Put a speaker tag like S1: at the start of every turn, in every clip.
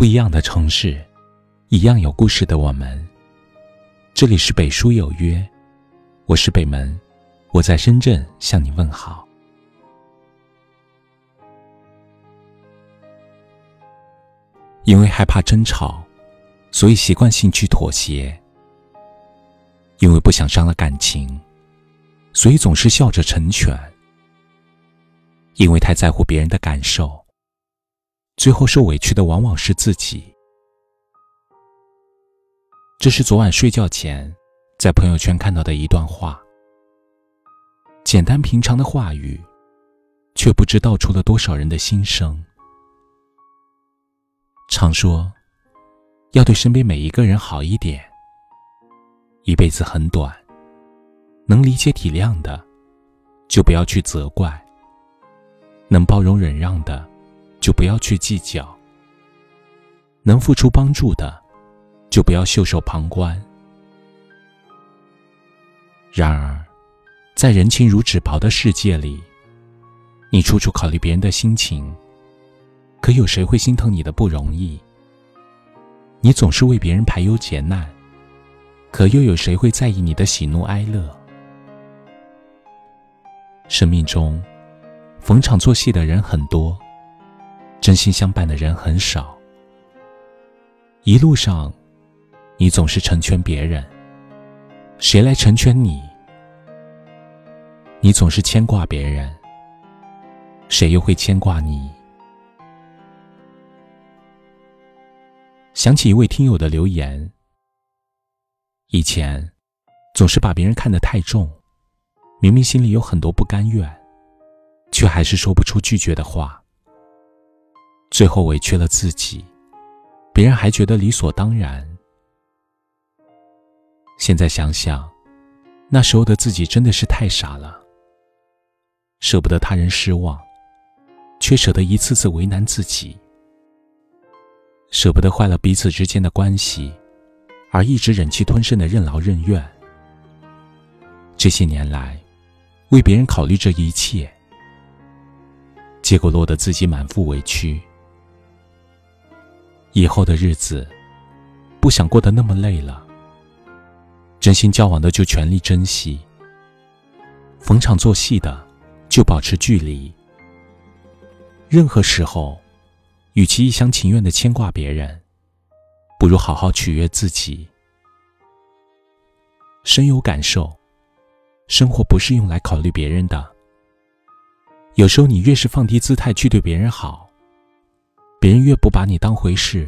S1: 不一样的城市，一样有故事的我们。这里是北书有约，我是北门，我在深圳向你问好。因为害怕争吵，所以习惯性去妥协；因为不想伤了感情，所以总是笑着成全；因为太在乎别人的感受。最后受委屈的往往是自己。这是昨晚睡觉前在朋友圈看到的一段话。简单平常的话语，却不知道出了多少人的心声。常说，要对身边每一个人好一点。一辈子很短，能理解体谅的，就不要去责怪；能包容忍让的。就不要去计较，能付出帮助的，就不要袖手旁观。然而，在人情如纸薄的世界里，你处处考虑别人的心情，可有谁会心疼你的不容易？你总是为别人排忧解难，可又有谁会在意你的喜怒哀乐？生命中，逢场作戏的人很多。真心相伴的人很少。一路上，你总是成全别人，谁来成全你？你总是牵挂别人，谁又会牵挂你？想起一位听友的留言：以前总是把别人看得太重，明明心里有很多不甘愿，却还是说不出拒绝的话。最后委屈了自己，别人还觉得理所当然。现在想想，那时候的自己真的是太傻了，舍不得他人失望，却舍得一次次为难自己，舍不得坏了彼此之间的关系，而一直忍气吞声的任劳任怨。这些年来，为别人考虑这一切，结果落得自己满腹委屈。以后的日子，不想过得那么累了。真心交往的就全力珍惜，逢场作戏的就保持距离。任何时候，与其一厢情愿的牵挂别人，不如好好取悦自己。深有感受，生活不是用来考虑别人的。有时候，你越是放低姿态去对别人好。别人越不把你当回事，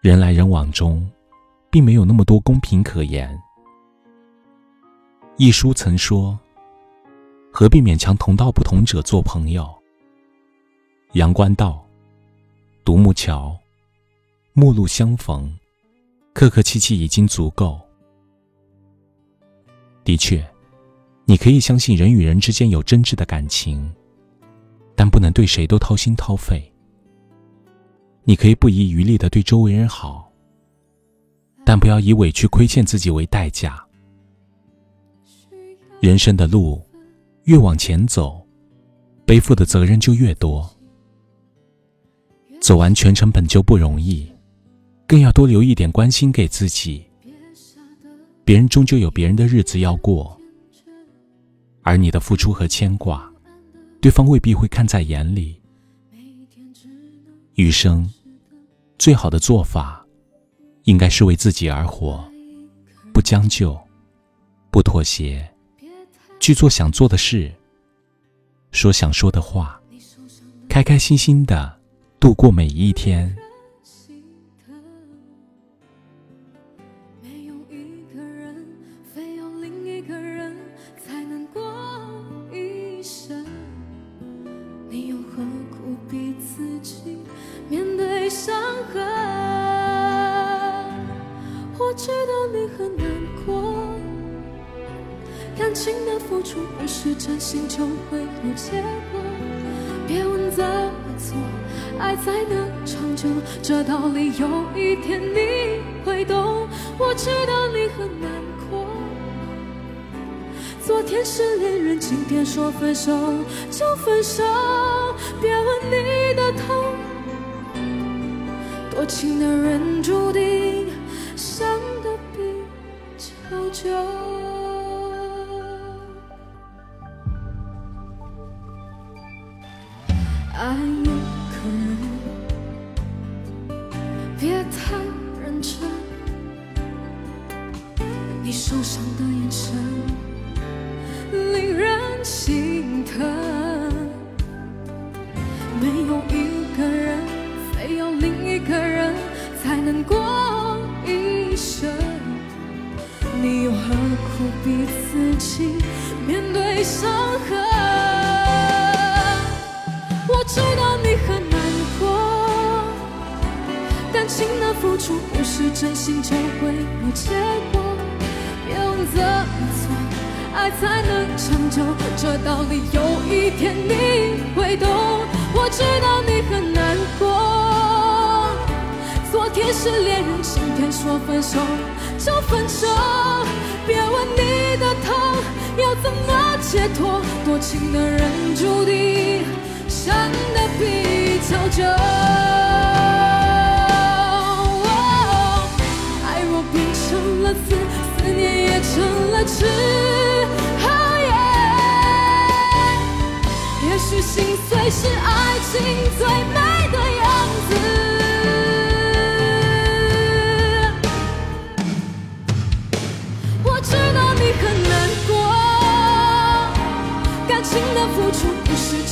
S1: 人来人往中，并没有那么多公平可言。一书曾说：“何必勉强同道不同者做朋友？”阳关道，独木桥，陌路相逢，客客气气已经足够。的确，你可以相信人与人之间有真挚的感情。但不能对谁都掏心掏肺。你可以不遗余力的对周围人好，但不要以委屈亏欠自己为代价。人生的路越往前走，背负的责任就越多。走完全程本就不容易，更要多留一点关心给自己。别人终究有别人的日子要过，而你的付出和牵挂。对方未必会看在眼里。余生，最好的做法，应该是为自己而活，不将就，不妥协，去做想做的事，说想说的话，开开心心的度过每一天。
S2: 感情的付出不是真心就会有结果，别问怎么做，爱才能长久，这道理有一天你会懂。我知道你很难过，昨天是恋人，今天说分手就分手，别问你的痛。多情的人注定伤得比较久。爱一个人，别太认真。你受伤的眼神，令人心疼。没有一个人，非要另一个人才能过一生。你又何苦逼自己面对伤痕？很难过，感情的付出不是真心就会有结果。别问怎么做，爱才能长久，这道理有一天你会懂。我知道你很难过，昨天是恋人，今天说分手就分手。别问你的痛要怎么解脱，多情的人注定伤得比较久。爱若变成了刺，思念也成了痴。也许心碎是爱情最美的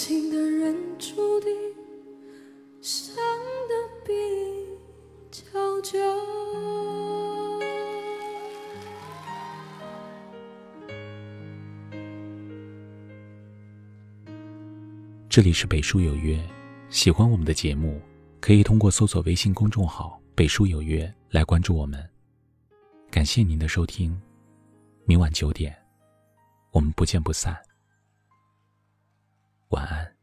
S2: 情的人注定伤得比较久。
S1: 这里是北书有约，喜欢我们的节目，可以通过搜索微信公众号“北书有约”来关注我们。感谢您的收听，明晚九点，我们不见不散。晚安。